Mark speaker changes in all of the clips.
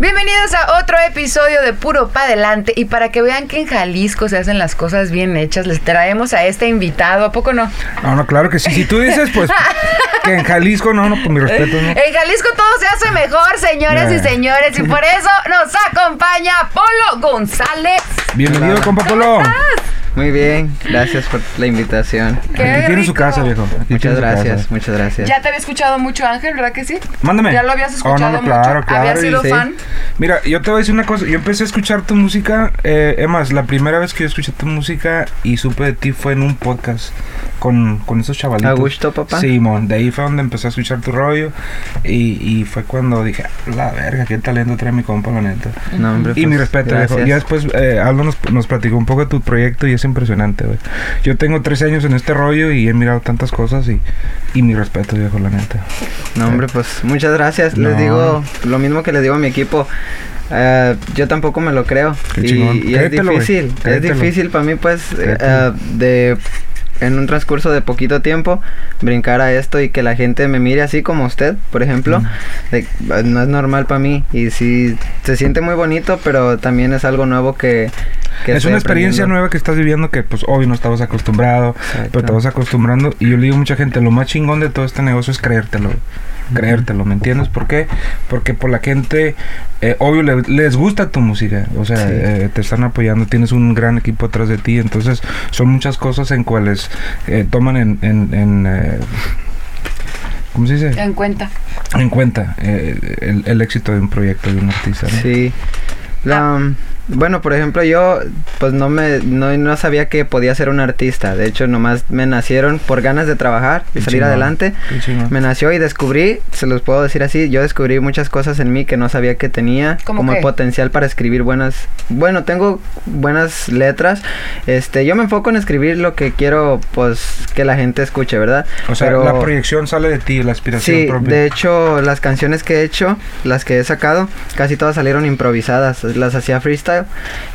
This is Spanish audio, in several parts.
Speaker 1: Bienvenidos a otro episodio de Puro Pa' Adelante. Y para que vean que en Jalisco se hacen las cosas bien hechas, les traemos a este invitado. ¿A poco no?
Speaker 2: No, no, claro que sí. Si tú dices, pues, que en Jalisco, no, no, pues mi respeto, ¿no?
Speaker 1: En Jalisco todo se hace mejor, señoras y
Speaker 2: Eh.
Speaker 1: señores. Y por eso nos acompaña Polo González.
Speaker 2: Bienvenido, compa Polo.
Speaker 3: Muy bien, gracias por la invitación.
Speaker 1: Qué
Speaker 2: Aquí tiene su casa, viejo. Aquí
Speaker 3: Muchas gracias,
Speaker 2: casa.
Speaker 3: muchas gracias.
Speaker 1: Ya te había escuchado mucho, Ángel, ¿verdad que sí?
Speaker 2: Mándame.
Speaker 1: Ya lo habías
Speaker 2: Oh,
Speaker 1: escuchado
Speaker 2: no, no, claro,
Speaker 1: mucho.
Speaker 2: claro,
Speaker 1: ¿Habías
Speaker 2: y
Speaker 1: sido
Speaker 3: sí.
Speaker 1: fan?
Speaker 2: Mira, yo te voy a decir una cosa. Yo empecé a escuchar tu música. Eh, es más, la primera vez que yo escuché tu música y supe de ti fue en un podcast con, con esos chavalitos.
Speaker 3: ¿A gusto, papá?
Speaker 2: Sí, mon. De ahí fue donde empecé a escuchar tu rollo. Y, y fue cuando dije, la verga, qué talento trae mi compa, la neta.
Speaker 3: No, hombre,
Speaker 2: Y
Speaker 3: pues,
Speaker 2: mi respeto, viejo. Ya después eh, Aldo nos, nos platicó un poco de tu proyecto y es impresionante, güey. Yo tengo 13 años en este rollo y he mirado tantas cosas y, y mi respeto, viejo, la neta.
Speaker 3: No, hombre, pues muchas gracias. Les digo lo mismo que les digo a mi equipo. Eh, yo tampoco me lo creo.
Speaker 2: Qué
Speaker 3: y es
Speaker 2: Créetelo,
Speaker 3: difícil. Es difícil para mí, pues, eh, de en un transcurso de poquito tiempo brincar a esto y que la gente me mire así como usted, por ejemplo, de- eh, no es normal para mí y sí se siente muy bonito, pero también es algo nuevo que, que
Speaker 2: es una experiencia nueva que estás viviendo que pues obvio no estabas acostumbrado,
Speaker 3: Exacto.
Speaker 2: pero te vas acostumbrando y yo le digo a mucha gente, lo más chingón de todo este negocio es creértelo. Creértelo, ¿me entiendes? ¿Por qué? Porque por la gente, eh, obvio, le- les gusta tu música, o sea,
Speaker 3: Sí.
Speaker 2: eh, te están apoyando, tienes un gran equipo atrás de ti, entonces son muchas cosas en cuales eh, toman en, en, en, eh, ¿cómo se dice?
Speaker 1: En cuenta.
Speaker 2: En cuenta eh, el, el éxito de un proyecto de un artista. ¿no?
Speaker 3: Sí. La, um, bueno, por ejemplo, yo pues no me no, no sabía que podía ser un artista. De hecho, nomás me nacieron por ganas de trabajar y salir
Speaker 2: chingón,
Speaker 3: adelante. Me nació y descubrí, se los puedo decir así, yo descubrí muchas cosas en mí que no sabía que tenía,
Speaker 1: ¿Cómo
Speaker 3: como
Speaker 1: qué?
Speaker 3: el potencial para escribir buenas, bueno, tengo buenas letras. Este, yo me enfoco en escribir lo que quiero pues que la gente escuche, ¿verdad?
Speaker 2: O sea,
Speaker 3: Pero-
Speaker 2: la proyección sale de ti, la aspiración
Speaker 3: Sí,
Speaker 2: propia.
Speaker 3: de hecho, las canciones que he hecho, las que he sacado, casi todas salieron improvisadas. Las hacía freestyle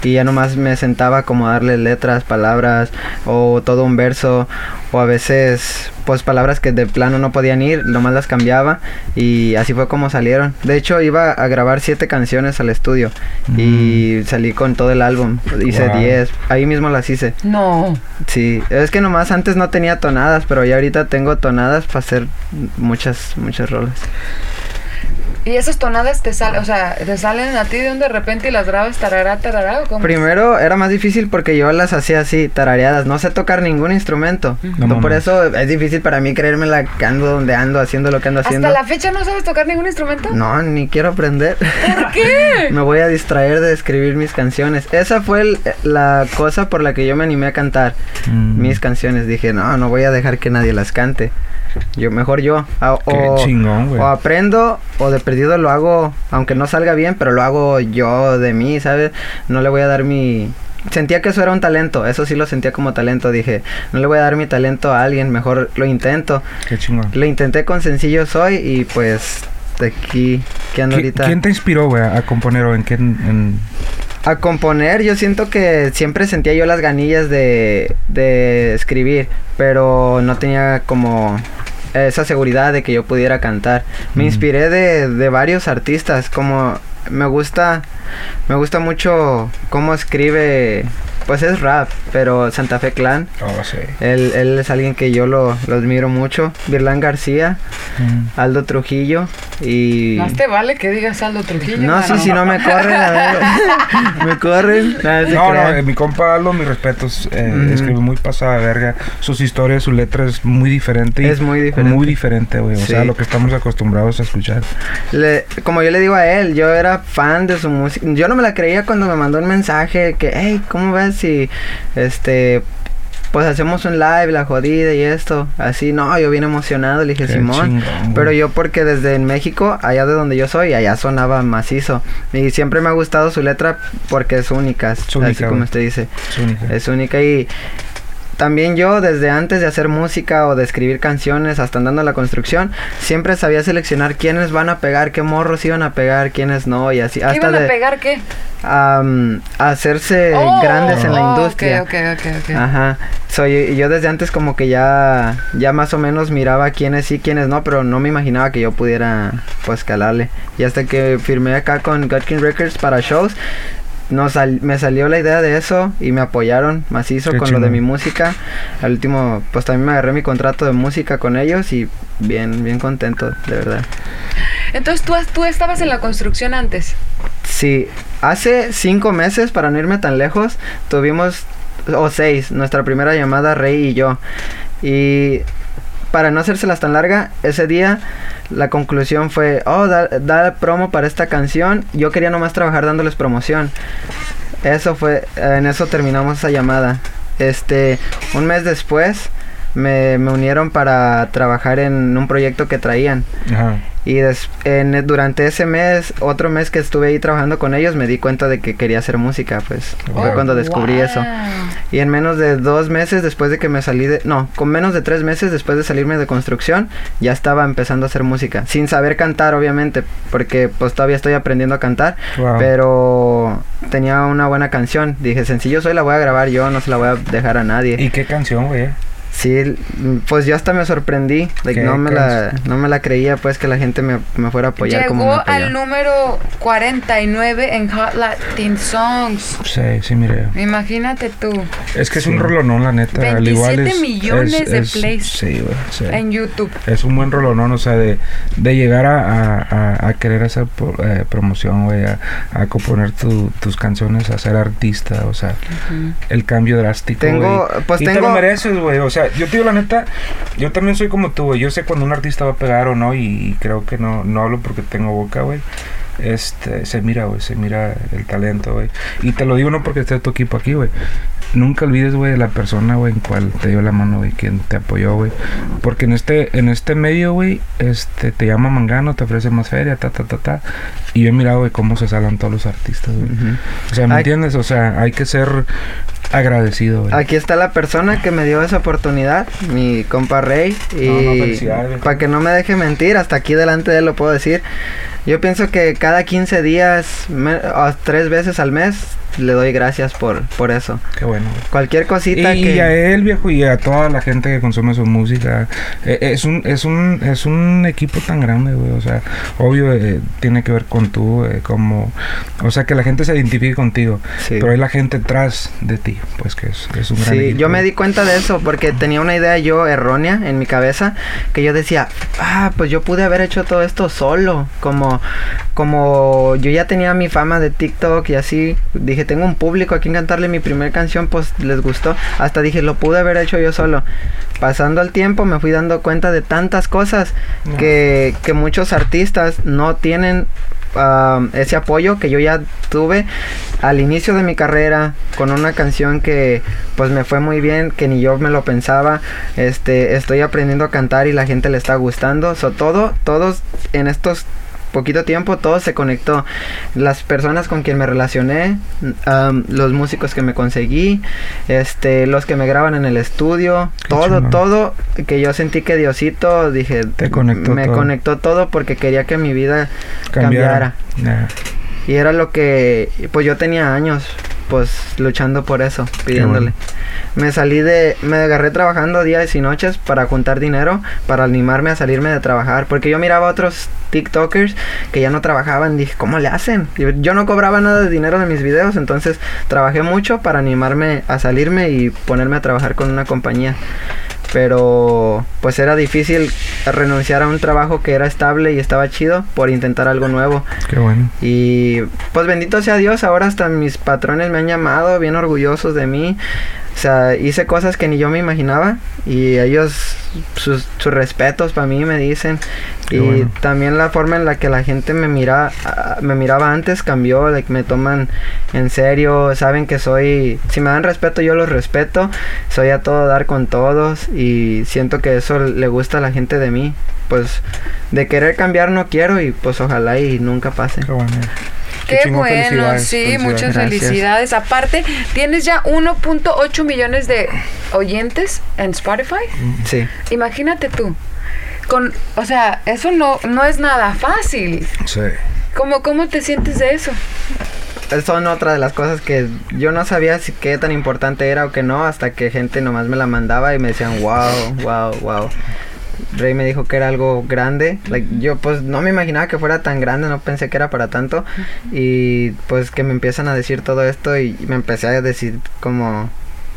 Speaker 3: y ya nomás me sentaba como a darle letras, palabras o todo un verso o a veces pues palabras que de plano no podían ir, nomás las cambiaba y así fue como salieron. De hecho, iba a grabar siete canciones al estudio y salí con todo el álbum. Hice
Speaker 2: Wow.
Speaker 3: 10, ahí mismo las hice.
Speaker 1: No.
Speaker 3: Sí, es que nomás antes no tenía tonadas, pero ya ahorita tengo tonadas para hacer muchas, muchas rolas.
Speaker 1: ¿Y esas tonadas te salen, o sea, te salen a ti de un de repente y las grabas tarará, tarará o cómo?
Speaker 3: Primero era más difícil porque yo las hacía así, tarareadas. No sé tocar ningún instrumento.
Speaker 2: No
Speaker 3: No, por eso es difícil para mí creerme la que ando donde ando, haciendo lo que ando haciendo.
Speaker 1: ¿Hasta la fecha no sabes tocar ningún instrumento?
Speaker 3: No, ni quiero aprender.
Speaker 1: ¿Por qué?
Speaker 3: me voy a distraer de escribir mis canciones. Esa fue el- la cosa por la que yo me animé a cantar
Speaker 2: Mm.
Speaker 3: mis canciones. Dije, no, no voy a dejar que nadie las cante. Yo, mejor yo. A-
Speaker 2: Qué
Speaker 3: o,
Speaker 2: chingón, güey.
Speaker 3: o aprendo o de perdido lo hago, aunque no salga bien, pero lo hago yo de mí, ¿sabes? No le voy a dar mi... Sentía que eso era un talento, eso sí lo sentía como talento. Dije, no le voy a dar mi talento a alguien, mejor lo intento.
Speaker 2: Qué chingón.
Speaker 3: Lo intenté con Sencillo Soy y pues de aquí, que ando
Speaker 2: ¿Qui-
Speaker 3: ahorita.
Speaker 2: ¿Quién te inspiró, güey, a componer o en qué? en-
Speaker 3: A componer, yo siento que siempre sentía yo las ganillas de, de escribir, pero no tenía como esa seguridad de que yo pudiera cantar. Me
Speaker 2: Mm.
Speaker 3: inspiré de, de varios artistas, como me gusta, me gusta mucho cómo escribe, pues es rap, pero Santa Fe Clan.
Speaker 2: Oh, sí.
Speaker 3: Él, él es alguien que yo lo, lo admiro mucho. Virlán García,
Speaker 2: Mm.
Speaker 3: Aldo Trujillo y...
Speaker 1: Más te vale que digas Aldo Trujillo.
Speaker 3: No, sí,
Speaker 1: mano.
Speaker 3: si no me corren, a ver. me corren. Nada,
Speaker 2: No, no, eh, mi compa Aldo, mis respetos, eh,
Speaker 3: Ujú.
Speaker 2: escribe muy pasada verga. Sus historias, su letra es muy diferente. y
Speaker 3: Es muy diferente.
Speaker 2: Muy diferente, güey. O
Speaker 3: Sí.
Speaker 2: sea, lo que estamos acostumbrados a escuchar.
Speaker 3: Le- como yo le digo a él, yo era fan de su música. Yo no me la creía cuando me mandó un mensaje que, hey, ¿cómo ves si, este, pues hacemos un live, la jodida y esto? Así, no, yo bien emocionado, le dije,
Speaker 2: Qué
Speaker 3: Simón.
Speaker 2: chingón,
Speaker 3: Pero yo porque desde en México, allá de donde yo soy, allá sonaba macizo. Y siempre me ha gustado su letra porque es única,
Speaker 2: Es
Speaker 3: así
Speaker 2: única,
Speaker 3: como
Speaker 2: güey.
Speaker 3: usted dice.
Speaker 2: Es única.
Speaker 3: Es única y también yo, desde antes de hacer música o de escribir canciones, hasta andando en la construcción, siempre sabía seleccionar quiénes van a pegar, qué morros iban a pegar, quiénes no, y así.
Speaker 1: ¿Qué
Speaker 3: Hasta
Speaker 1: iban a
Speaker 3: de
Speaker 1: pegar qué?
Speaker 3: hacerse
Speaker 1: Oh,
Speaker 3: grandes en la
Speaker 1: oh, ok,
Speaker 3: industria.
Speaker 1: ok, ok, ok.
Speaker 3: Ajá. Soy yo desde antes como que ya ya más o menos miraba quiénes sí, quiénes no, pero no me imaginaba que yo pudiera pues calarle. Y hasta que firmé acá con Gutkin Records para shows, nos sal- me salió la idea de eso y me apoyaron macizo
Speaker 2: Qué
Speaker 3: con lo de mi música. Al último pues también me agarré mi contrato de música con ellos y bien bien contento, de verdad.
Speaker 1: Entonces tú, has- tú estabas en la construcción antes.
Speaker 3: Sí, hace cinco meses, para no irme tan lejos, tuvimos, o seis, nuestra primera llamada Rey y yo. Y para no hacérselas tan larga, ese día la conclusión fue, oh, da, promo para esta canción. Yo quería nomás trabajar dándoles promoción. Eso fue, en eso terminamos esa llamada. Este, un mes después me, me unieron para trabajar en un proyecto que traían.
Speaker 2: Ajá.
Speaker 3: Y des- en, durante ese mes, otro mes que estuve ahí trabajando con ellos, me di cuenta de que quería hacer música, pues fue
Speaker 2: Oh,
Speaker 3: cuando descubrí
Speaker 1: wow.
Speaker 3: eso. Y en menos de dos meses después de que me salí de... No, con menos de tres meses después de salirme de construcción, ya estaba empezando a hacer música. Sin saber cantar, obviamente, porque pues todavía estoy aprendiendo a cantar.
Speaker 2: Wow.
Speaker 3: Pero tenía una buena canción. Dije, sencillo soy, la voy a grabar yo, no se la voy a dejar a nadie.
Speaker 2: ¿Y qué canción, güey?
Speaker 3: Sí, pues yo hasta me sorprendí. like,
Speaker 2: ¿Qué
Speaker 3: no, me la, no me la creía, pues, que la gente me, me fuera a apoyar como me
Speaker 1: Llegó
Speaker 3: apoyó.
Speaker 1: al número 49 en Hot Latin Songs.
Speaker 2: Sí, sí, mire.
Speaker 1: Imagínate tú.
Speaker 2: Es que es
Speaker 3: Sí.
Speaker 2: un rolonón, la neta. al igual
Speaker 1: 27
Speaker 2: es,
Speaker 1: millones
Speaker 2: es-
Speaker 1: de plays.
Speaker 2: Sí, güey. sí.
Speaker 1: En YouTube.
Speaker 2: Es un buen rolonón, o sea, de, de llegar a, a- a- a querer hacer po- eh, promoción, güey, a, a componer tu- tus canciones, a ser artista, o sea, el cambio drástico.
Speaker 3: Tengo-
Speaker 2: güey.
Speaker 3: pues
Speaker 2: y te lo mereces, güey. O sea, yo te digo la neta, yo también soy como tú, güey. Yo sé cuando un artista va a pegar o no, y, creo que no, no hablo porque tengo boca, güey. Este, se mira, güey, se mira el talento, güey. Y te lo digo no porque esté tu equipo aquí, güey. Nunca olvides, güey, de la persona, güey, en cual te dio la mano, güey, quien te apoyó, güey. Porque en este, en este medio, güey, este, te llama Mangano, te ofrece más feria, ta, ta, ta, ta. Y yo he mirado, güey, cómo se salgan todos los artistas, güey.
Speaker 3: Ujú.
Speaker 2: O sea, ¿me
Speaker 3: Ay.
Speaker 2: entiendes? O sea, hay que ser agradecido, güey.
Speaker 3: Aquí está la persona que me dio esa oportunidad, mi compa Rey. Y
Speaker 2: No, no,
Speaker 3: para que no me deje mentir, hasta aquí delante de él lo puedo decir. Yo pienso que cada 15 días, me- o tres veces al mes, le doy gracias por, por eso.
Speaker 2: Qué bueno.
Speaker 3: Cualquier
Speaker 2: Y,
Speaker 3: cosita
Speaker 2: y
Speaker 3: que...
Speaker 2: a él, viejo, y a toda la gente que consume su música. eh, es un es un es un equipo tan grande, güey. O sea, obvio eh, tiene que ver con tú, eh, como, o sea, que la gente se identifique contigo.
Speaker 3: Sí.
Speaker 2: Pero hay la gente tras de ti, pues que es, es un gran
Speaker 3: Sí,
Speaker 2: equipo.
Speaker 3: yo me di cuenta de eso porque tenía una idea yo errónea en mi cabeza que yo decía, ah, pues yo pude haber hecho todo esto solo, como como yo ya tenía mi fama de TikTok y así, dije, tengo un público a quien cantarle mi primera canción, pues les gustó, hasta dije, lo pude haber hecho yo solo. Pasando el tiempo me fui dando cuenta de tantas cosas
Speaker 2: No.
Speaker 3: que, que muchos artistas no tienen ese apoyo que yo ya tuve al inicio de mi carrera con una canción que pues me fue muy bien que ni yo me lo pensaba este estoy aprendiendo a cantar y la gente le está gustando so todo todos en estos poquito tiempo todo se conectó las personas con quien me relacioné um, los músicos que me conseguí este los que me graban en el estudio
Speaker 2: Qué
Speaker 3: todo todo que yo sentí que Diosito dije
Speaker 2: Te conectó
Speaker 3: me
Speaker 2: todo.
Speaker 3: conectó todo porque quería que mi vida
Speaker 2: Cambiara.
Speaker 3: Y era lo que, pues yo tenía años, pues luchando por eso, pidiéndole. Me salí de, me agarré trabajando días y noches para juntar dinero, para animarme a salirme de trabajar, porque yo miraba a otros TikTokers que ya no trabajaban, dije, ¿cómo le hacen? Yo, yo no cobraba nada de dinero de mis videos, entonces trabajé mucho para animarme a salirme y ponerme a trabajar con una compañía. Pero pues era difícil renunciar a un trabajo que era estable y estaba chido por intentar algo nuevo.
Speaker 2: Qué bueno.
Speaker 3: Y pues bendito sea Dios, ahora hasta mis patrones me han llamado bien orgullosos de mí. O sea, hice cosas que ni yo me imaginaba y ellos sus, sus respetos para mí me dicen.
Speaker 2: Qué
Speaker 3: y
Speaker 2: bueno.
Speaker 3: también la forma en la que la gente me mira me miraba antes cambió, like, me toman en serio, saben que soy si me dan respeto yo los respeto, soy a todo dar con todos y siento que eso le gusta a la gente de mí. Pues de querer cambiar no quiero y pues ojalá y nunca pase.
Speaker 2: Qué bueno.
Speaker 1: Qué, bueno,
Speaker 2: felicidades,
Speaker 1: sí,
Speaker 2: felicidades.
Speaker 1: muchas
Speaker 3: Gracias.
Speaker 1: felicidades. Aparte, tienes ya 1.8 millones de oyentes en Spotify.
Speaker 3: Sí.
Speaker 1: Imagínate tú. Con, o sea, eso no, no es nada fácil.
Speaker 2: Sí.
Speaker 1: ¿Cómo, ¿Cómo te sientes de eso?
Speaker 3: Son otra de las cosas que yo no sabía si qué tan importante era o que no, hasta que gente nomás me la mandaba y me decían, wow, wow, wow. Rey me dijo que era algo grande. Like, yo pues no me imaginaba que fuera tan grande, no pensé que era para tanto. Y pues que me empiezan a decir todo esto y me empecé a decir como,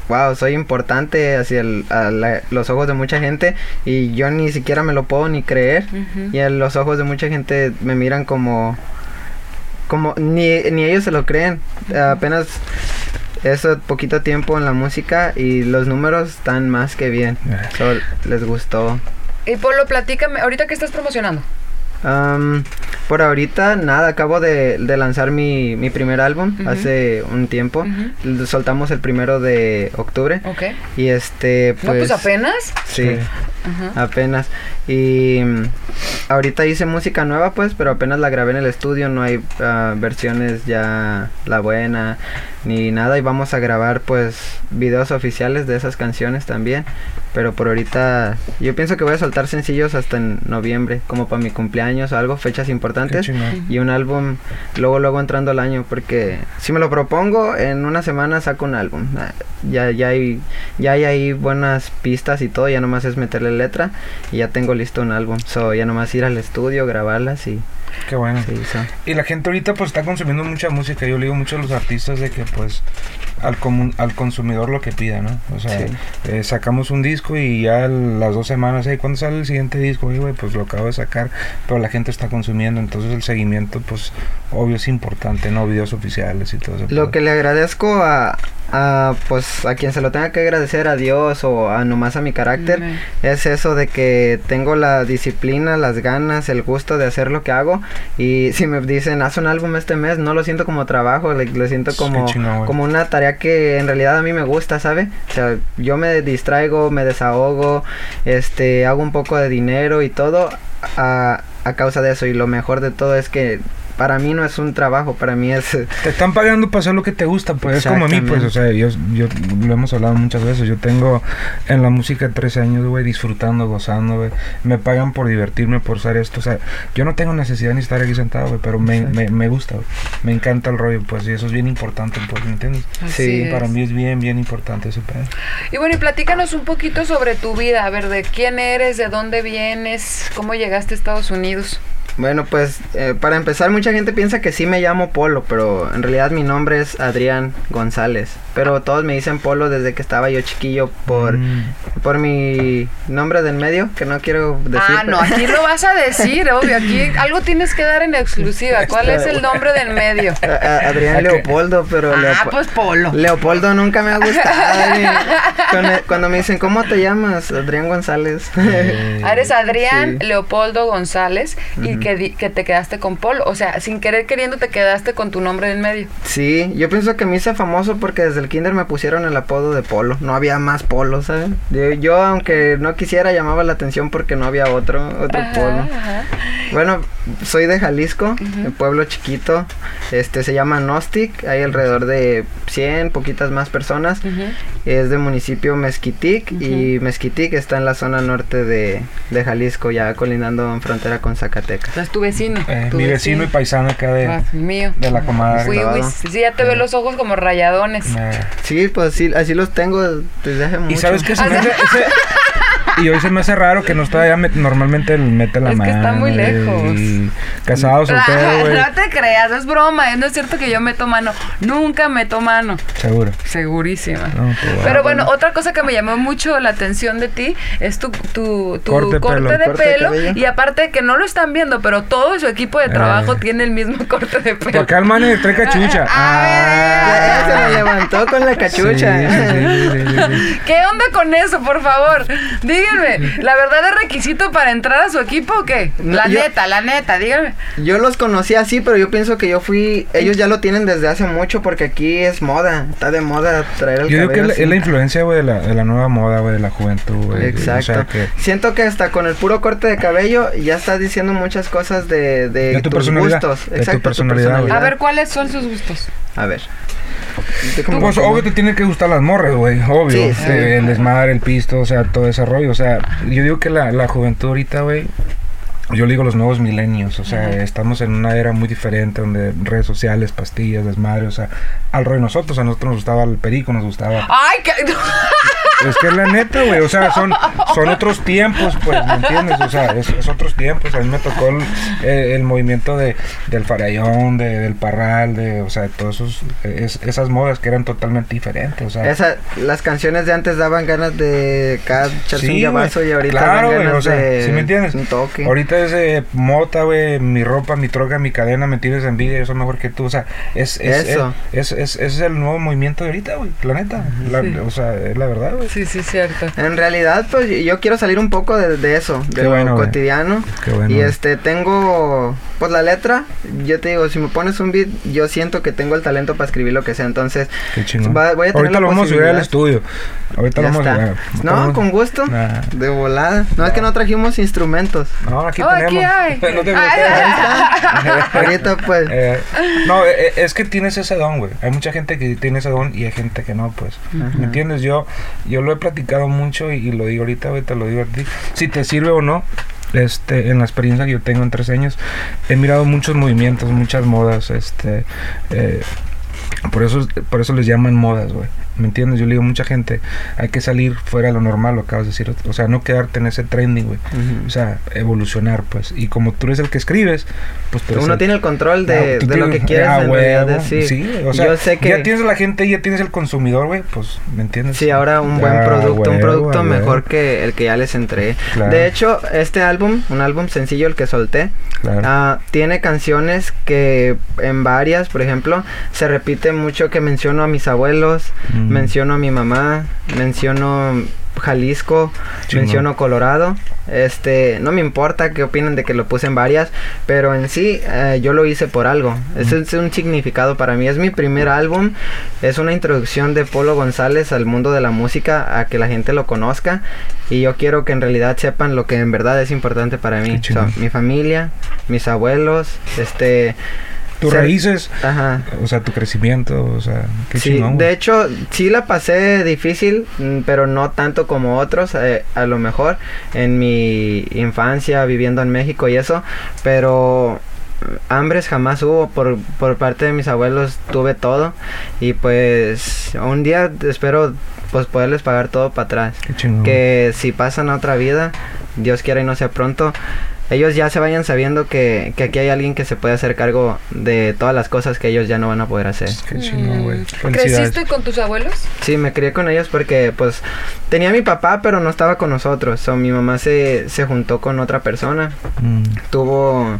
Speaker 3: wow, soy importante hacia el- a la- los ojos de mucha gente y yo ni siquiera me lo puedo ni creer. Y a los ojos de mucha gente me miran como, como ni, ni ellos se lo creen. Apenas eso poquito tiempo en la música y los números están más que bien.
Speaker 2: Yeah.
Speaker 3: So, les gustó.
Speaker 1: Y Polo, platícame, ahorita que estás promocionando.
Speaker 3: Por ahorita, nada, acabo de, de lanzar mi, mi primer álbum hace un tiempo. Soltamos el primero de octubre.
Speaker 1: Ok.
Speaker 3: Y este,
Speaker 1: no,
Speaker 3: pues.
Speaker 1: pues apenas.
Speaker 3: Sí,
Speaker 2: Sí.
Speaker 1: Ajá.
Speaker 3: apenas. Y mm, ahorita hice música nueva, pues, pero apenas la grabé en el estudio. No hay ah, versiones ya la buena ni nada. Y vamos a grabar, pues, videos oficiales de esas canciones también. Pero por ahorita, yo pienso que voy a soltar sencillos hasta en noviembre, como para mi cumpleaños o algo, fechas
Speaker 2: Qué
Speaker 3: importantes. Y un álbum luego, luego entrando al año, porque si me lo propongo, en una semana saco un álbum. Ah, Ya, ya, hay, ya hay ahí buenas pistas y todo, ya nomás es meterle letra y ya tengo listo un álbum. So, ya nomás ir al estudio, grabarlas y
Speaker 2: Qué bueno.
Speaker 3: sí.
Speaker 2: Y la gente ahorita pues está consumiendo mucha música. Yo le digo mucho a los artistas de que pues al, comun- al consumidor lo que pida, ¿no? O sea,
Speaker 3: Sí.
Speaker 2: eh, sacamos un disco y ya las dos semanas, hey, ¿cuándo sale el siguiente disco? Oye, güey, pues lo acabo de sacar, pero la gente está consumiendo, entonces el seguimiento pues obvio es importante, ¿no? Videos oficiales y todo eso.
Speaker 3: Lo que le agradezco a, a, pues a quien se lo tenga que agradecer a Dios o a nomás a mi carácter es eso de que tengo la disciplina, las ganas, el gusto de hacer lo que hago. Y si me dicen haz un álbum este mes no lo siento como trabajo, like, lo siento como como una tarea que en realidad a mí me gusta, ¿sabe? O sea, yo me distraigo, me desahogo, este, hago un poco de dinero y todo a, a causa de eso. Y lo mejor de todo es que para mí no es un trabajo, para mí es
Speaker 2: Te están pagando para hacer lo que te gusta, pues es como a mí, pues, o sea, yo, yo lo hemos hablado muchas veces, yo tengo en la música 13 años, güey, disfrutando, gozando, güey, me pagan por divertirme, por hacer esto, o sea, yo no tengo necesidad ni estar aquí sentado, güey, pero me, me, me gusta, me encanta el rollo, pues, y eso es bien importante, pues, ¿me entiendes?
Speaker 1: Así
Speaker 3: Sí,
Speaker 1: es.
Speaker 2: Para mí es bien, bien importante ese pedo.
Speaker 1: Y bueno, y platícanos un poquito sobre tu vida, a ver, de quién eres, de dónde vienes, cómo llegaste a Estados Unidos.
Speaker 3: Bueno, pues eh, para empezar mucha gente piensa que sí me llamo Polo, pero en realidad mi nombre es Adrián González. Pero todos me dicen Polo desde que estaba yo chiquillo por,
Speaker 2: Mm.
Speaker 3: por mi nombre del medio, que no quiero decir.
Speaker 1: ah, no, aquí lo vas a decir, obvio, aquí algo tienes que dar en exclusiva. ¿Cuál es el nombre del medio?
Speaker 3: A- a- Adrián. Leopoldo, pero
Speaker 1: Ah, pues Polo.
Speaker 3: Leopoldo nunca me ha gustado. ni- cuando, cuando me dicen, ¿cómo te llamas? Adrián González.
Speaker 1: Ah, Eres Adrián
Speaker 3: Sí.
Speaker 1: Leopoldo González y que, di- que te quedaste con Polo. O sea, sin querer queriendo te quedaste con tu nombre en medio.
Speaker 3: Sí, yo pienso que me hice famoso porque desde el kinder me pusieron el apodo de Polo. No había más Polo, ¿sabes? Yo, yo, aunque no quisiera, llamaba la atención porque no había otro, otro
Speaker 1: Ajá,
Speaker 3: Polo.
Speaker 1: ajá.
Speaker 3: Bueno, soy de Jalisco, un pueblo chiquito. Este se llama Nostik, hay alrededor de 100, poquitas más personas.
Speaker 1: Ujú.
Speaker 3: Es de municipio Mezquitic y Mezquitic está en la zona norte de, de Jalisco, ya colindando en frontera con Zacatecas.
Speaker 1: Entonces tu vecino.
Speaker 2: eh,
Speaker 1: tu
Speaker 2: mi vecino y paisano acá de,
Speaker 1: Ah, mío.
Speaker 2: de la comadre.
Speaker 3: Estaba-
Speaker 1: uy, sí, ya te veo los ojos como rayadones.
Speaker 2: Eh,
Speaker 3: Sí, pues sí, así los tengo desde hace mucho.
Speaker 2: Y sabes que se
Speaker 1: Ah,
Speaker 2: me hace, ese- y hoy se me hace raro que no está allá, met- normalmente él mete la
Speaker 1: Es que
Speaker 2: mano.
Speaker 1: está muy lejos.
Speaker 2: y casado, soltero, güey.
Speaker 1: no te creas, es broma, no es cierto que yo meto mano. Nunca meto mano.
Speaker 2: Seguro.
Speaker 1: Segurísima.
Speaker 2: No, pues,
Speaker 1: Pero
Speaker 2: bueno.
Speaker 1: bueno, otra cosa que me llamó mucho la atención de ti es tu, tu, tu
Speaker 2: Corte
Speaker 1: corte,
Speaker 2: de pelo.
Speaker 1: de
Speaker 3: Corte de
Speaker 1: pelo.
Speaker 3: cabello.
Speaker 1: y aparte que no lo están viendo, pero todo su equipo de trabajo
Speaker 2: Eh.
Speaker 1: tiene el mismo corte de pelo.
Speaker 2: acá el man trae cachucha.
Speaker 1: Ah,
Speaker 3: se me levantó con la cachucha.
Speaker 2: Sí, sí, sí, sí, sí, sí.
Speaker 1: ¿Qué onda con eso, por favor? Díganme, ¿la verdad es requisito para entrar a su equipo o qué? La
Speaker 3: yo-
Speaker 1: neta, la neta, díganme.
Speaker 3: Yo los conocí así, pero yo pienso que yo fui. Ellos ya lo tienen desde hace mucho porque aquí es moda. Está de moda traer el
Speaker 2: Yo digo que es
Speaker 3: cabello
Speaker 2: la,
Speaker 3: así.
Speaker 2: es la influencia, güey, de la, de la nueva moda, güey, de la juventud, güey.
Speaker 3: Exacto.
Speaker 2: O sea, que
Speaker 3: Siento que hasta con el puro corte de cabello ya estás diciendo muchas cosas de, de,
Speaker 2: De tu
Speaker 3: tus
Speaker 2: personalidad,
Speaker 3: gustos.
Speaker 2: de tu
Speaker 3: Exacto,
Speaker 2: personalidad, güey.
Speaker 1: A ver, ¿cuáles son sus gustos?
Speaker 3: A ver. ¿Tú cómo-
Speaker 2: Pues obvio te tienen que gustar las morras, güey, obvio.
Speaker 3: Sí, sí.
Speaker 2: Eh, el desmadre, el pisto, o sea, todo ese rollo. O sea, yo digo que la, la juventud ahorita, güey, yo le digo los nuevos milenios, o sea, estamos en una era muy diferente donde redes sociales, pastillas, desmadre, o sea, al rollo de nosotros, a nosotros nos gustaba el perico, nos gustaba.
Speaker 1: Ay, que...
Speaker 2: Es que es la neta, güey, o sea, son, son otros tiempos, pues, ¿me entiendes? O sea, es, es otros tiempos. A mí me tocó el, eh, el movimiento de, del farallón, de, del parral, de, o sea, todos esos, es- esas modas que eran totalmente diferentes, o sea.
Speaker 3: Esa, las canciones de antes daban ganas de cada echarse un
Speaker 2: Sí,
Speaker 3: y ahorita
Speaker 2: Claro,
Speaker 3: dan
Speaker 2: güey,
Speaker 3: ganas
Speaker 2: o sea,
Speaker 3: de
Speaker 2: ¿sí me entiendes?
Speaker 3: un toque.
Speaker 2: Ahorita es eh, mota, güey, mi ropa, mi troca, mi cadena, me tienes envidia, yo soy mejor que tú, o sea, es, es,
Speaker 3: Eso.
Speaker 2: Es, es, es, es el nuevo movimiento de ahorita, güey, la neta, la-
Speaker 1: Sí.
Speaker 2: o sea, es la verdad, güey.
Speaker 1: Sí, sí, cierto.
Speaker 3: En realidad, pues yo quiero salir un poco de, de eso, de
Speaker 2: Qué
Speaker 3: lo
Speaker 2: bueno,
Speaker 3: cotidiano.
Speaker 2: Qué bueno,
Speaker 3: y este, tengo, pues la letra, yo te digo, si me pones un beat, yo siento que tengo el talento para escribir lo que sea, entonces
Speaker 2: Qué chingón.
Speaker 3: va- voy a tener
Speaker 2: ahorita
Speaker 3: la
Speaker 2: lo vamos a subir al estudio. Ahorita
Speaker 3: ya
Speaker 2: lo vamos
Speaker 3: está.
Speaker 2: a
Speaker 3: No, con gusto,
Speaker 2: Nah.
Speaker 3: de volada. No es que no trajimos instrumentos.
Speaker 2: No, aquí
Speaker 1: Oh, aquí
Speaker 2: tenemos.
Speaker 1: hay.
Speaker 2: No te.
Speaker 3: Ahorita pues,
Speaker 2: Eh, no, eh, eh, es que tienes ese don, güey. Hay mucha gente que tiene ese don y hay gente que no, pues. ¿Me entiendes? Yo, lo he platicado mucho y, y lo digo ahorita, güey, te lo digo a ti. Si te sirve o no, este, en la experiencia que yo tengo en tres años, he mirado muchos movimientos, muchas modas, este, eh, por eso, por eso les llaman modas, güey. ¿Me entiendes? Yo le digo a mucha gente, hay que salir fuera de lo normal, lo acabas de decir. O sea, no quedarte en ese trending, güey. O sea, evolucionar, pues. Y como tú eres el que escribes, pues tú eres
Speaker 3: uno
Speaker 2: el-
Speaker 3: tiene el control de,
Speaker 2: Ah,
Speaker 3: de lo que quieres
Speaker 2: ah,
Speaker 3: en realidad decir.
Speaker 2: Sí, o sea,
Speaker 3: yo sé que
Speaker 2: ya tienes la gente, ya tienes el consumidor, güey, pues, ¿me entiendes?
Speaker 3: Sí, ahora un buen
Speaker 2: Ah,
Speaker 3: producto, un producto
Speaker 2: a
Speaker 3: mejor que el que ya les entregué.
Speaker 2: Claro.
Speaker 3: De hecho, este álbum, un álbum sencillo el que solté,
Speaker 2: Claro.
Speaker 3: ah, tiene canciones que en varias, por ejemplo, se repite mucho que menciono a mis abuelos,
Speaker 2: Mm.
Speaker 3: Menciono a mi mamá, menciono Jalisco, menciono Colorado. Este, no me importa qué opinen de que lo puse en varias, pero en sí eh, yo lo hice por algo. Ese es un significado para mí. Es mi primer álbum, es una introducción de Polo González al mundo de la música, a que la gente lo conozca y yo quiero que en realidad sepan lo que en verdad es importante para mí. Mi familia, mis abuelos, este,
Speaker 2: Tus raíces,
Speaker 3: ajá.
Speaker 2: o sea, tu crecimiento, o sea, qué
Speaker 3: Sí,
Speaker 2: chingón.
Speaker 3: de hecho, sí la pasé difícil, mm, pero no tanto como otros, eh, a lo mejor, en mi infancia viviendo en México y eso, pero hambres jamás hubo, por, por parte de mis abuelos tuve todo y pues un día espero pues poderles pagar todo para atrás. Que si pasan a otra vida, Dios quiera y no sea pronto, ellos ya se vayan sabiendo que, que aquí hay alguien que se puede hacer cargo de todas las cosas que ellos ya no van a poder hacer.
Speaker 2: Qué güey.
Speaker 1: Mm. ¿Creciste con tus abuelos?
Speaker 3: Sí, me crié con ellos porque pues tenía a mi papá pero no estaba con nosotros. So, mi mamá se, se juntó con otra persona.
Speaker 2: Mm.
Speaker 3: Tuvo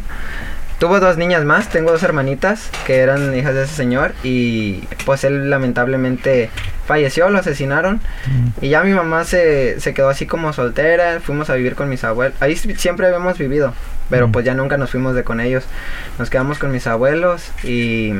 Speaker 3: tuvo dos niñas más, tengo dos hermanitas que eran hijas de ese señor y pues él lamentablemente falleció, lo asesinaron
Speaker 2: Mm.
Speaker 3: y ya mi mamá se, se quedó así como soltera, fuimos a vivir con mis abuelos. Ahí si- siempre habíamos vivido, pero
Speaker 2: Mm.
Speaker 3: pues ya nunca nos fuimos de con ellos. Nos quedamos con mis abuelos y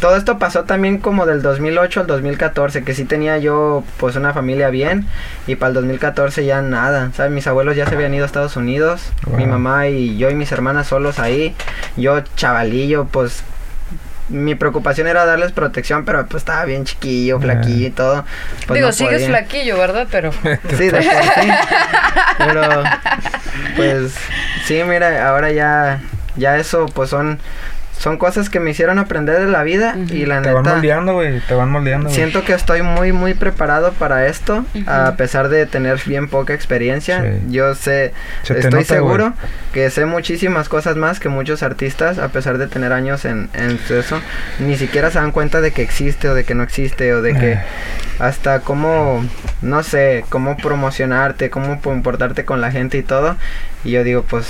Speaker 3: todo esto pasó también como del 2008 al 2014, que sí tenía yo pues una familia bien y para el 2014 ya nada, ¿sabes? Mis abuelos ya se habían ido a Estados Unidos, mi mamá y yo y mis hermanas solos ahí, yo chavalillo, pues mi preocupación era darles protección, pero pues estaba bien chiquillo, flaquillo y todo. pues,
Speaker 1: Digo,
Speaker 3: no
Speaker 1: sigues
Speaker 3: podía.
Speaker 1: flaquillo, ¿verdad? Pero...
Speaker 3: Sí, de sí. Pero, pues, sí, mira, ahora ya, ya eso, pues son, son cosas que me hicieron aprender de la vida y la
Speaker 2: Te van
Speaker 3: neta,
Speaker 2: moldeando, güey. Te van moldeando, güey.
Speaker 3: siento que estoy muy, muy preparado para esto, a pesar de tener bien poca experiencia.
Speaker 2: Sí.
Speaker 3: Yo sé,
Speaker 2: Se
Speaker 3: estoy
Speaker 2: nota,
Speaker 3: seguro
Speaker 2: güey.
Speaker 3: que sé muchísimas cosas más que muchos artistas, a pesar de tener años en, en eso, ni siquiera se dan cuenta de que existe o de que no existe o de que
Speaker 2: Eh.
Speaker 3: hasta cómo, no sé, cómo promocionarte, cómo comportarte con la gente y todo. Y yo digo, pues,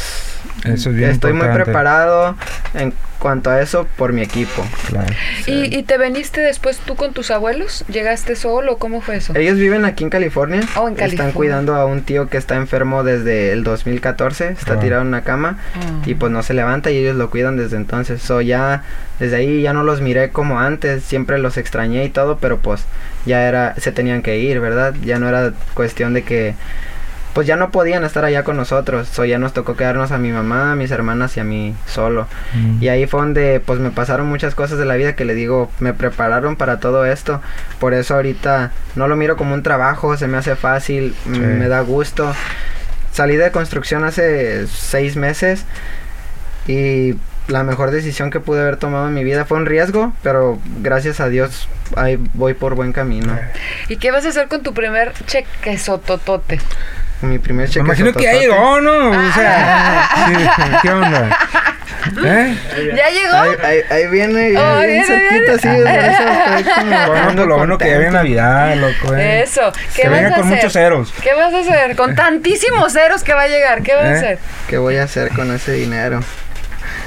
Speaker 2: Eso es bien
Speaker 3: estoy muy
Speaker 2: importante.
Speaker 3: preparado en cuanto a eso por mi equipo.
Speaker 2: Claro.
Speaker 1: ¿Y, ¿Y te veniste después tú con tus abuelos? ¿Llegaste solo? ¿Cómo fue eso?
Speaker 3: Ellos viven aquí en California.
Speaker 1: Oh, en
Speaker 3: Están
Speaker 1: California.
Speaker 3: cuidando a un tío que está enfermo desde el 2014. Está
Speaker 2: Ah.
Speaker 3: tirado en una cama
Speaker 1: Ah.
Speaker 3: y pues no se levanta y ellos lo cuidan desde entonces. So ya desde ahí ya no los miré como antes. Siempre los extrañé y todo, pero pues ya era se tenían que ir, ¿verdad? Ya no era cuestión de que pues ya no podían estar allá con nosotros. So ya nos tocó quedarnos a mi mamá, a mis hermanas y a mí solo.
Speaker 2: Mm.
Speaker 3: Y ahí fue donde pues me pasaron muchas cosas de la vida que le digo, me prepararon para todo esto. Por eso ahorita no lo miro como un trabajo, se me hace fácil, m-
Speaker 2: Sí.
Speaker 3: me da gusto. Salí de construcción hace seis meses y la mejor decisión que pude haber tomado en mi vida fue un riesgo, pero gracias a Dios ahí voy por buen camino.
Speaker 1: ¿Y qué vas a hacer con tu primer cheque sototote?
Speaker 3: Mi primer
Speaker 2: Me
Speaker 3: cheque.
Speaker 2: imagino que ya llegó, ¿no? O sea, sí, ¿qué onda? ¿Eh?
Speaker 1: ¿Ya llegó?
Speaker 3: Ahí, ahí, ahí viene,
Speaker 1: Oh,
Speaker 3: ahí
Speaker 1: viene,
Speaker 3: cerquita, sí,
Speaker 2: Bueno, por lo bueno que ya viene. Navidad, loco, ¿eh?
Speaker 1: Eso. ¿Qué
Speaker 2: Que
Speaker 1: vas
Speaker 2: venga
Speaker 1: a
Speaker 2: con
Speaker 1: hacer?
Speaker 2: muchos ceros.
Speaker 1: ¿Qué vas a hacer? Con tantísimos ceros que va a llegar. ¿Qué vas a
Speaker 2: ¿Eh?
Speaker 1: hacer?
Speaker 3: ¿Qué voy a hacer con ese dinero?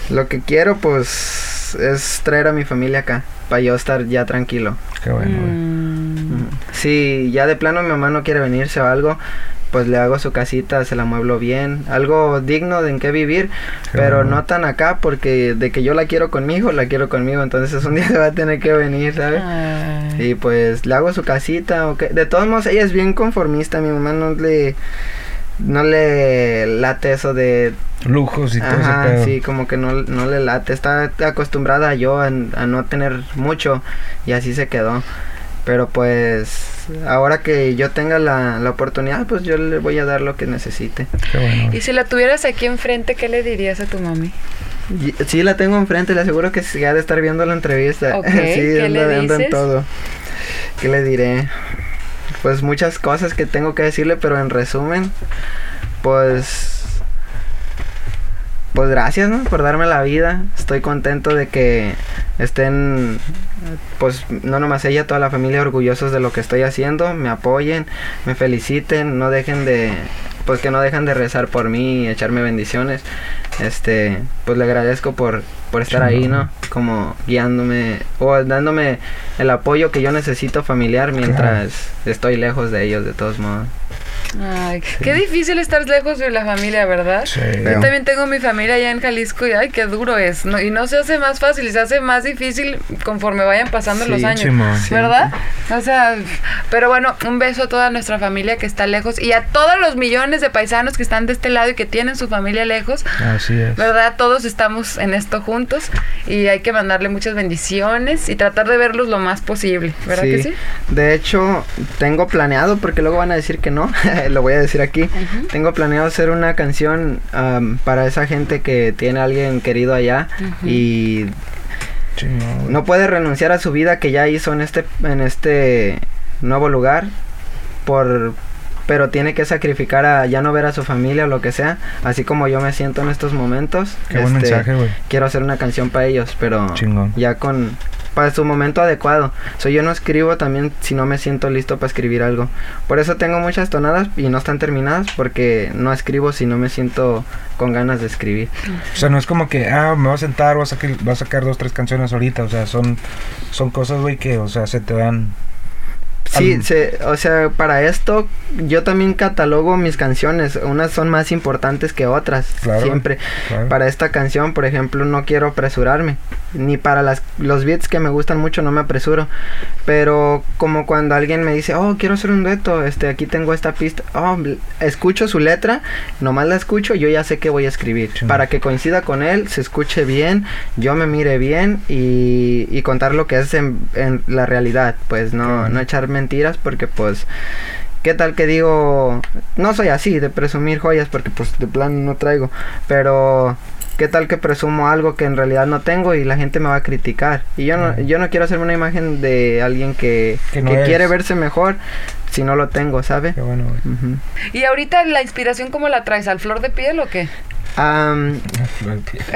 Speaker 3: Lo que quiero, pues, es traer a mi familia acá, para yo estar ya tranquilo.
Speaker 2: Qué bueno.
Speaker 1: Mm.
Speaker 3: Si ya de plano mi mamá no quiere venirse o algo, pues le hago su casita, se la mueblo bien, algo digno de en qué vivir, pero no tan acá porque de que yo la quiero conmigo, la quiero conmigo, entonces un día se va a tener que venir, ¿sabes?
Speaker 1: Ay.
Speaker 3: Y pues le hago su casita, ok. De todos modos, ella es bien conformista, mi mamá no le no le late eso de
Speaker 2: Lujos y todo
Speaker 3: Ajá,
Speaker 2: ese pedo.
Speaker 3: sí, como que no, no le late. Está acostumbrada yo a, a no tener mucho y así se quedó. Pero pues ahora que yo tenga la, la oportunidad, pues yo le voy a dar lo que necesite.
Speaker 2: Qué bueno.
Speaker 1: Y si la tuvieras aquí enfrente, ¿qué le dirías a tu mami?
Speaker 3: Y- Sí, la tengo enfrente, le aseguro que sí ha de estar viendo la entrevista. Sí,
Speaker 1: ¿qué
Speaker 3: anda,
Speaker 1: le
Speaker 3: anda en
Speaker 1: dices?
Speaker 3: todo. ¿Qué le diré? Pues muchas cosas que tengo que decirle, pero en resumen, pues... Pues gracias, ¿no? Por darme la vida. Estoy contento de que estén, pues no nomás ella, toda la familia orgullosos de lo que estoy haciendo, me apoyen, me feliciten, no dejen de, pues que no dejan de rezar por mí y echarme bendiciones. Este, pues le agradezco por, por estar ahí, ¿no? Como guiándome o dándome el apoyo que yo necesito familiar mientras estoy lejos de ellos, de todos modos.
Speaker 1: Ay, qué difícil estar lejos de la familia, ¿verdad?
Speaker 2: Sí.
Speaker 1: Yo también tengo mi familia allá en Jalisco y ay, qué duro es. ¿no? Y no se hace más fácil, se hace más difícil conforme vayan pasando los años.
Speaker 2: Simón.
Speaker 1: ¿Verdad? O sea, pero bueno, un beso a toda nuestra familia que está lejos y a todos los millones de paisanos que están de este lado y que tienen su familia lejos.
Speaker 2: Así es.
Speaker 1: ¿Verdad? Todos estamos en esto juntos y hay que mandarle muchas bendiciones y tratar de verlos lo más posible. ¿Verdad que sí?
Speaker 3: De hecho, tengo planeado, porque luego van a decir que no, lo voy a decir aquí. Tengo planeado hacer una canción para esa gente que tiene a alguien querido allá y no puede renunciar a su vida que ya hizo en este, en este nuevo lugar por pero tiene que sacrificar a ya no ver a su familia o lo que sea, así como yo me siento en estos momentos.
Speaker 2: Qué buen
Speaker 3: este,
Speaker 2: mensaje, güey.
Speaker 3: quiero hacer una canción para ellos, pero
Speaker 2: Chingón.
Speaker 3: ya con para su momento adecuado. So, yo no escribo también si no me siento listo para escribir algo. Por eso tengo muchas tonadas y no están terminadas porque no escribo si no me siento con ganas de escribir.
Speaker 2: O sea, no es como que, ah, me voy a sentar, voy a sacar, voy a sacar dos, tres canciones ahorita. O sea, son, son cosas, güey, que, o sea, se te dan.
Speaker 3: Sí, se, o sea, para esto yo también catalogo mis canciones. Unas son más importantes que otras,
Speaker 2: Claro,
Speaker 3: siempre.
Speaker 2: claro.
Speaker 3: Para esta canción, por ejemplo, no quiero apresurarme. Ni para las, los beats que me gustan mucho no me apresuro. Pero como cuando alguien me dice, oh, quiero hacer un dueto, este, aquí tengo esta pista. Oh, escucho su letra, nomás la escucho, yo ya sé que voy a escribir.
Speaker 2: Sí.
Speaker 3: Para que coincida con él, se escuche bien, yo me mire bien y, y contar lo que es en, en la realidad. Pues no, no echar mentiras porque pues... ¿Qué tal que digo? No soy así de presumir joyas porque pues de plan no traigo. Pero ¿qué tal que presumo algo que en realidad no tengo y la gente me va a criticar? Y yo no, yo no quiero hacerme una imagen de alguien que,
Speaker 2: Que no
Speaker 3: que quiere verse mejor si no lo tengo, ¿sabe?
Speaker 2: Qué bueno, güey.
Speaker 1: ¿Y ahorita la inspiración cómo la traes? ¿Al flor de piel o qué?
Speaker 3: Am,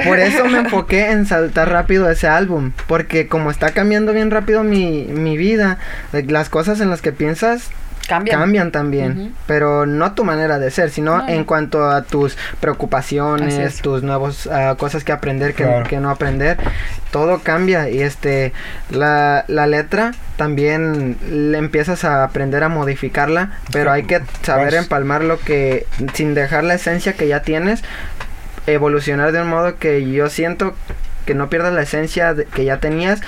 Speaker 3: por eso me enfoqué en saltar rápido ese álbum. Porque como está cambiando bien rápido mi, mi vida, las cosas en las que piensas
Speaker 1: Cambian.
Speaker 3: cambian también. Pero no tu manera de ser, sino
Speaker 1: No.
Speaker 3: en cuanto a tus preocupaciones,
Speaker 1: es.
Speaker 3: tus nuevos ah, cosas que aprender, que,
Speaker 2: Claro.
Speaker 3: que no aprender. Todo cambia. Y este, la, la letra también le empiezas a aprender a modificarla. Pero hay que saber empalmar lo que, sin dejar la esencia que ya tienes, evolucionar de un modo que yo siento que no pierdas la esencia de- que ya tenías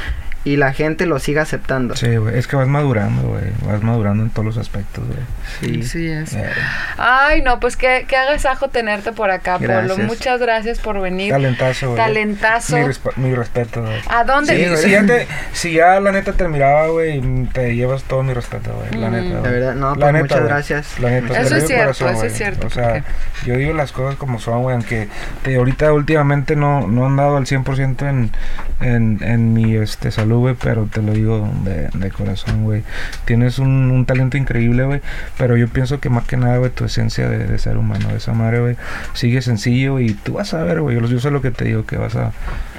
Speaker 3: y la gente lo siga aceptando.
Speaker 2: Sí, güey. Es que vas madurando, güey. Vas madurando en todos los aspectos, güey.
Speaker 3: Sí.
Speaker 1: Sí es.
Speaker 2: Eh,
Speaker 1: Ay, no, pues qué, qué agasajo tenerte por acá, Polo.
Speaker 3: Gracias.
Speaker 1: Muchas gracias por venir.
Speaker 2: talentazo, güey.
Speaker 1: Talentazo.
Speaker 2: Mi, resp- mi respeto, güey.
Speaker 1: ¿A dónde?
Speaker 2: Sí, si, ya te- si ya la neta te miraba, güey, te llevas todo mi respeto, güey. La
Speaker 1: Mm.
Speaker 2: neta,
Speaker 3: De
Speaker 2: güey.
Speaker 3: verdad, no,
Speaker 2: La
Speaker 3: pues
Speaker 2: neta,
Speaker 3: muchas
Speaker 2: güey.
Speaker 3: gracias.
Speaker 2: La neta,
Speaker 1: Eso es cierto,
Speaker 2: corazón,
Speaker 1: eso
Speaker 2: güey.
Speaker 1: es cierto,
Speaker 2: O sea,
Speaker 1: porque-
Speaker 2: yo digo las cosas como son, güey, aunque te, ahorita últimamente no, no han dado al 100% en, en, en mi este, salud, güey, pero te lo digo de, de corazón, güey. Tienes un, un talento increíble, güey, pero yo pienso que más que nada, güey, tu esencia de, de ser humano, de esa madre, güey, sigue sencillo y tú vas a ver, güey, yo, yo sé lo que te digo, que vas a,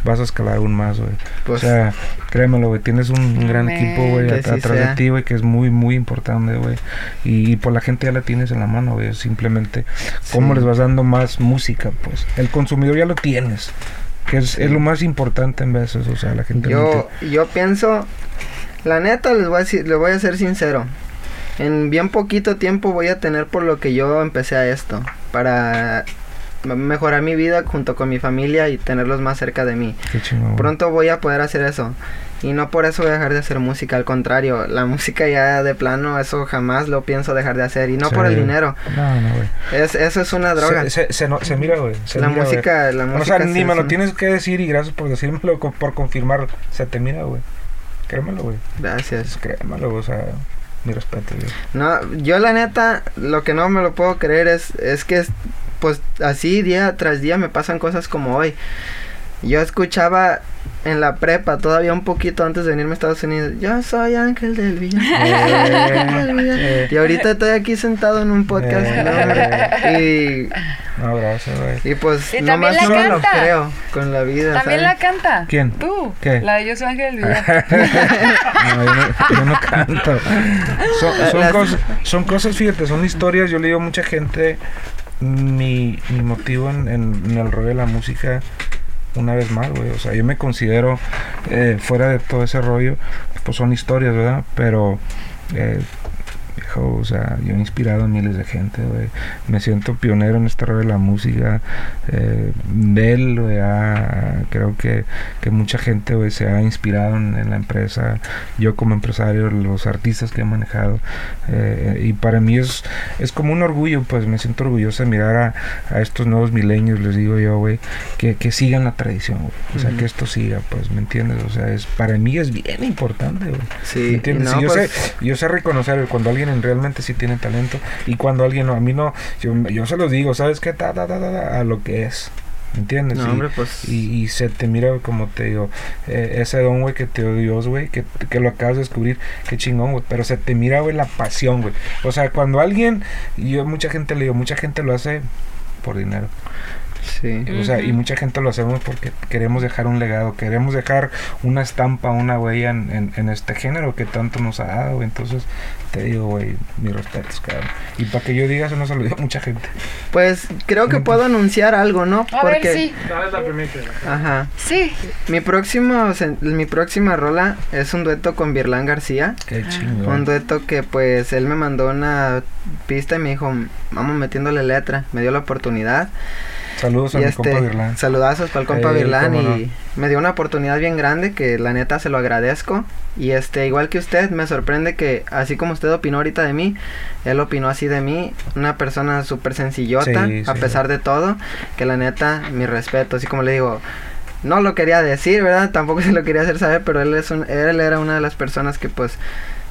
Speaker 2: vas a escalar aún más, güey.
Speaker 3: Pues-
Speaker 2: o sea, créemelo, güey, tienes un, un gran equipo, güey, at-
Speaker 3: sí
Speaker 2: atrás de
Speaker 3: sea.
Speaker 2: ti, güey, que es muy, muy importante, güey. Y, por la gente ya la tienes en la mano, güey. Simplemente, ¿cómo
Speaker 3: Sí.
Speaker 2: les vas dando más música? Pues el consumidor ya lo tienes. Que es, es lo más importante en veces, o sea, la gente...
Speaker 3: Yo, yo pienso, la neta, les voy a les voy a ser sincero. En bien poquito tiempo voy a tener por lo que yo empecé a esto. Para mejorar mi vida junto con mi familia y tenerlos más cerca de mí.
Speaker 2: Qué.
Speaker 3: Pronto voy a poder hacer eso. Y no por eso voy a dejar de hacer música, al contrario, la música ya de plano, eso jamás lo pienso dejar de hacer. Y no por el dinero,
Speaker 2: No, no, güey.
Speaker 3: es, eso es una droga.
Speaker 2: Se, se, se, no- se mira, güey.
Speaker 3: la
Speaker 2: mira, güey.
Speaker 3: música, la
Speaker 2: O
Speaker 3: música.
Speaker 2: sea,
Speaker 3: es
Speaker 2: ni me lo tienes que decir y gracias por decírmelo, por confirmar. Se te mira, güey. Créemelo, güey.
Speaker 3: Gracias.
Speaker 2: Créemelo, o sea, mi respeto, güey.
Speaker 3: No, yo la neta, lo que no me lo puedo creer es, es que, es- pues así día tras día me pasan cosas como hoy. Yo escuchaba en la prepa, todavía un poquito antes de venirme a Estados Unidos, yo soy Ángel del Villa. Ángel del Villa".
Speaker 2: Eh.
Speaker 3: y ahorita estoy aquí sentado en un podcast,
Speaker 2: Eh.
Speaker 3: No,
Speaker 2: gracias, güey.
Speaker 3: y, y pues
Speaker 1: Y
Speaker 3: nomás no lo creo con la vida.
Speaker 1: ¿También
Speaker 3: ¿sabes?
Speaker 1: la canta?
Speaker 2: ¿Quién?
Speaker 1: ¿Tú?
Speaker 2: ¿Qué?
Speaker 1: La de Yo soy Ángel Villar.
Speaker 2: No, yo no, yo no canto. Son, son
Speaker 3: Las-
Speaker 2: cosas, son cosas, fíjate, son historias. Yo le digo a mucha gente mi, mi motivo en, en- en el rollo de la música. Una vez más, güey. O sea, yo me considero eh, fuera de todo ese rollo. Pues son historias, ¿verdad? Pero, eh, o sea, yo he inspirado a miles de gente, güey. Me siento pionero en este rollo de la música. Eh, de él, güey, ha- creo que, que mucha gente, güey, se ha inspirado en, en la empresa. Yo como empresario, los artistas que he manejado. eh, y para mí es, es como un orgullo, pues me siento orgulloso de mirar a, a estos nuevos milenios, les digo yo, güey, que, que sigan la tradición, güey. O sea,
Speaker 3: Ujú.
Speaker 2: que esto siga, pues, ¿me entiendes? O sea, es para mí es bien importante, güey.
Speaker 3: Sí,
Speaker 2: ¿Me entiendes?
Speaker 3: no,
Speaker 2: Sí, yo,
Speaker 3: pues,
Speaker 2: sé, yo sé reconocer cuando alguien en- realmente sí tiene talento y cuando alguien no, a mí no, yo, yo se los digo, ¿sabes qué? Ta, ta, ta, a lo que es. ¿Me entiendes?
Speaker 3: No,
Speaker 2: Y-
Speaker 3: hombre, pues-
Speaker 2: y, y se te mira, como te digo, eh, ese don, güey, que te dio Dios, güey, que, que lo acabas de descubrir, qué chingón, güey. Pero se te mira, güey, la pasión, güey. O sea, cuando alguien, y yo mucha gente le digo, mucha gente lo hace por dinero.
Speaker 3: Sí.
Speaker 2: O sea, y
Speaker 1: Ujú.
Speaker 2: mucha gente lo hacemos porque queremos dejar un legado, queremos dejar una estampa, una huella en, en, en este género que tanto nos ha dado, güey. Entonces, te digo, güey, mis respetos, cabrón. Y para que yo diga eso no se lo digo a mucha gente.
Speaker 3: Pues creo que puedo anunciar algo, ¿no?
Speaker 1: A ver, sí.
Speaker 3: Ajá.
Speaker 1: Sí.
Speaker 3: Mi próximo, mi próxima rola es un dueto con Virlán García.
Speaker 2: Qué
Speaker 1: Ah.
Speaker 2: chingón.
Speaker 3: Un dueto que pues él me mandó una pista y me dijo, vamos metiéndole letra. Me dio la oportunidad.
Speaker 2: Saludos a
Speaker 3: y
Speaker 2: mi
Speaker 3: este,
Speaker 2: compa Virlán.
Speaker 3: saludazos para el compa Virlán
Speaker 2: cómo
Speaker 3: y me dio una oportunidad bien grande que la neta se lo agradezco. Y este, igual que usted, me sorprende que así como usted opinó ahorita de mí, él opinó así de mí, una persona súper sencillota,
Speaker 2: Sí,
Speaker 3: a
Speaker 2: sí.
Speaker 3: pesar de todo, que la neta, mi respeto, así como le digo, no lo quería decir, ¿verdad? Tampoco se lo quería hacer saber, pero él es un, él era una de las personas que pues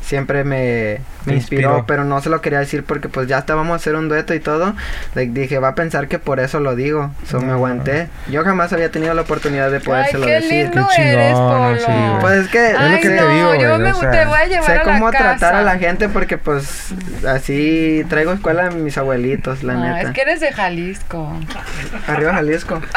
Speaker 3: siempre me, me
Speaker 2: Te
Speaker 3: inspiró,
Speaker 2: inspiró.
Speaker 3: pero no se lo quería decir porque pues ya estábamos a hacer un dueto y todo. Le dije, va a pensar que por eso lo digo. So me
Speaker 2: No.
Speaker 3: aguanté. Yo jamás había tenido la oportunidad de
Speaker 1: Ay,
Speaker 3: podérselo
Speaker 1: qué
Speaker 3: decir.
Speaker 1: lindo
Speaker 2: Qué
Speaker 1: eres, Polo.
Speaker 2: sí.
Speaker 3: Pues es que
Speaker 1: Ay,
Speaker 2: lo que te
Speaker 1: no,
Speaker 2: digo,
Speaker 1: yo me
Speaker 2: o sea,
Speaker 1: te voy a llevar
Speaker 3: sé
Speaker 1: a la
Speaker 3: cómo tratar
Speaker 1: casa.
Speaker 3: a la gente porque pues así traigo escuela a mis abuelitos, la
Speaker 1: No,
Speaker 3: neta.
Speaker 1: es que eres de Jalisco.
Speaker 3: Arriba Jalisco.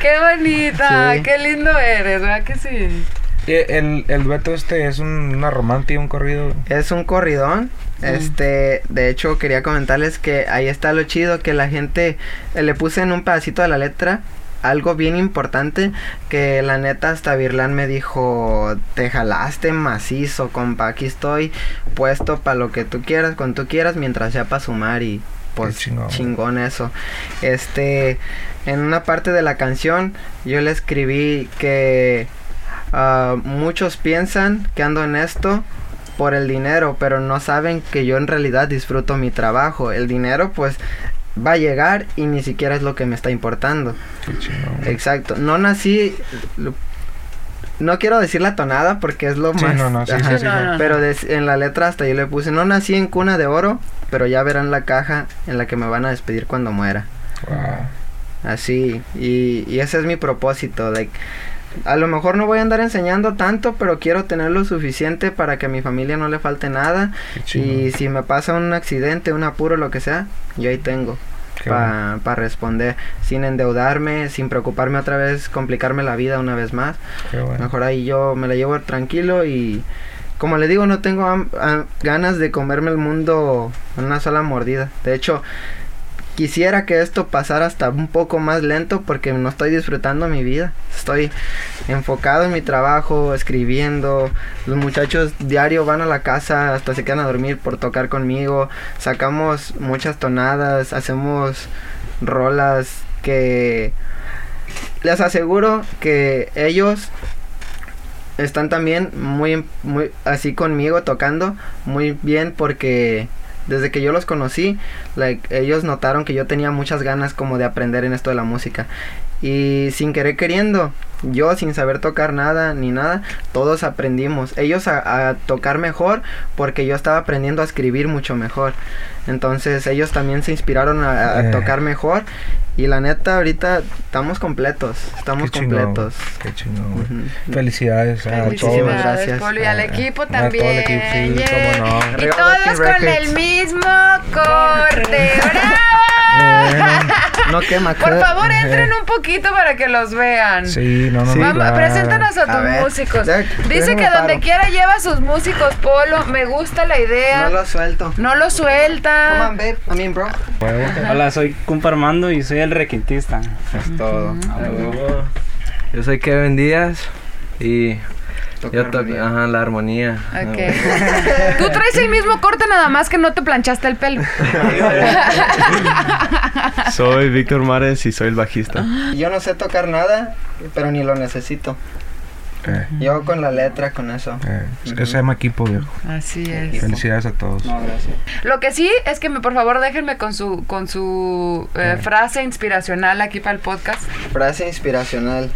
Speaker 1: Qué bonita,
Speaker 3: Sí.
Speaker 1: qué lindo eres, ¿verdad que sí?
Speaker 2: El, el dueto este es un- una romántica, un corrido.
Speaker 3: Es un corridón. Este, de hecho, quería comentarles que ahí está lo chido que la gente eh, le puse en un pedacito de la letra algo bien importante que la neta hasta Virlán me dijo, te jalaste macizo, compa, aquí estoy puesto para lo que tú quieras, cuando tú quieras, mientras sea para sumar y pues
Speaker 2: chingón.
Speaker 3: chingón eso. Este, en una parte de la canción yo le escribí que ah, muchos piensan que ando en esto por el dinero, pero no saben que yo en realidad disfruto mi trabajo. El dinero pues va a llegar y ni siquiera es lo que me está importando. Exacto. No nací. lo- No quiero decir la tonada porque es lo
Speaker 2: Sí,
Speaker 3: más.
Speaker 2: no, no, sí, sí,
Speaker 3: Ajá. Pero en la letra hasta yo le puse: No nací en cuna de oro, pero ya verán la caja en la que me van a despedir cuando muera.
Speaker 2: Wow.
Speaker 3: Así. Y, y ese es mi propósito. Like, a lo mejor no voy a andar enseñando tanto, pero quiero tener lo suficiente para que a mi familia no le falte nada. Y si me pasa un accidente, un apuro, lo que sea, yo ahí tengo para responder, sin endeudarme, sin preocuparme otra vez, complicarme la vida una vez más.
Speaker 2: Bueno.
Speaker 3: Mejor ahí yo me la llevo tranquilo y como le digo, no tengo ganas de comerme el mundo en una sola mordida. De hecho, quisiera que esto pasara hasta un poco más lento porque no estoy disfrutando mi vida. Estoy enfocado en mi trabajo, escribiendo. Los muchachos diario van a la casa, hasta se quedan a dormir por tocar conmigo. Sacamos muchas tonadas, hacemos rolas que les aseguro que ellos están también muy, muy así conmigo tocando muy bien porque desde que yo los conocí, like, ellos notaron que yo tenía muchas ganas como de aprender en esto de la música. Y sin querer queriendo, yo sin saber tocar nada ni nada, todos aprendimos. Ellos a, a tocar mejor porque yo estaba aprendiendo a escribir mucho mejor. Entonces ellos también se inspiraron a, a
Speaker 2: Eh.
Speaker 3: tocar mejor. Y la neta, ahorita estamos completos. Estamos
Speaker 2: Qué chingón,
Speaker 3: completos.
Speaker 2: Qué chingón. Felicidades a
Speaker 3: Muchísimas
Speaker 2: todos.
Speaker 3: Gracias.
Speaker 1: Polo, y al equipo
Speaker 2: a todo el
Speaker 1: también.
Speaker 2: equipo, sí,
Speaker 1: yeah.
Speaker 2: cómo no.
Speaker 1: Y todos con el mismo corte. ¡Bravo!
Speaker 3: No quema.
Speaker 1: Por favor, entren un poquito para que los vean.
Speaker 2: Sí, no, no,
Speaker 3: Sí.
Speaker 2: no.
Speaker 1: Vamos,
Speaker 2: claro.
Speaker 1: preséntanos a
Speaker 3: A
Speaker 1: tus
Speaker 3: ver,
Speaker 1: músicos.
Speaker 3: ya,
Speaker 1: Dice que donde quiera lleva sus músicos, Polo. Me gusta la idea.
Speaker 3: No lo suelto.
Speaker 1: No lo suelta.
Speaker 3: Come on, babe. I mean, bro.
Speaker 4: Hola, soy Cumpa Armando y soy el requintista.
Speaker 3: Es todo.
Speaker 5: Yo soy Kevin Díaz y Yo toco, ajá, la armonía.
Speaker 1: Ok. Tú traes el mismo corte, nada más que no te planchaste el pelo.
Speaker 6: Soy Víctor Mares y soy el bajista.
Speaker 3: Yo no sé tocar nada, pero ni lo necesito.
Speaker 2: Eh,
Speaker 3: Yo con la letra, con eso.
Speaker 2: eh, Eso se llama equipo, viejo.
Speaker 1: Así es.
Speaker 2: Felicidades a todos.
Speaker 3: No, gracias.
Speaker 1: Lo que sí es que me, por favor déjenme con su con su eh,
Speaker 2: Eh.
Speaker 1: frase inspiracional aquí para el podcast.
Speaker 3: Frase inspiracional.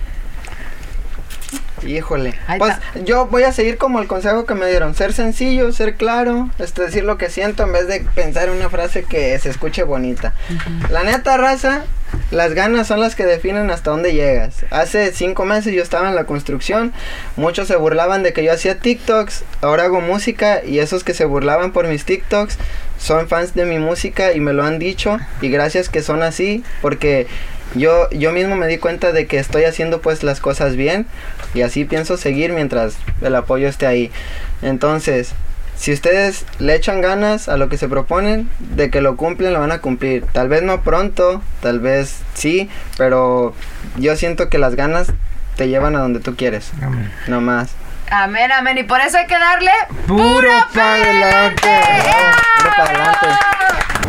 Speaker 3: Híjole. Pues yo voy a seguir como el consejo que me dieron. Ser sencillo, ser claro, este, decir lo que siento en vez de pensar en una frase que se escuche bonita. La neta, raza, las ganas son las que definen hasta dónde llegas. Hace cinco meses yo estaba en la construcción. Muchos se burlaban de que yo hacía TikToks. Ahora hago música y esos que se burlaban por mis TikToks son fans de mi música y me lo han dicho. Y gracias que son así porque yo, yo mismo me di cuenta de que estoy haciendo pues las cosas bien y así pienso seguir mientras el apoyo esté ahí. Entonces, si ustedes le echan ganas a lo que se proponen, de que lo cumplen, lo van a cumplir. Tal vez no pronto, tal vez sí, pero yo siento que las ganas te llevan a donde tú quieres,
Speaker 2: Amén.
Speaker 3: no más.
Speaker 1: Amén, amén. Y por eso hay que darle
Speaker 2: Puro
Speaker 1: adelante.
Speaker 3: Puro pa' adelante.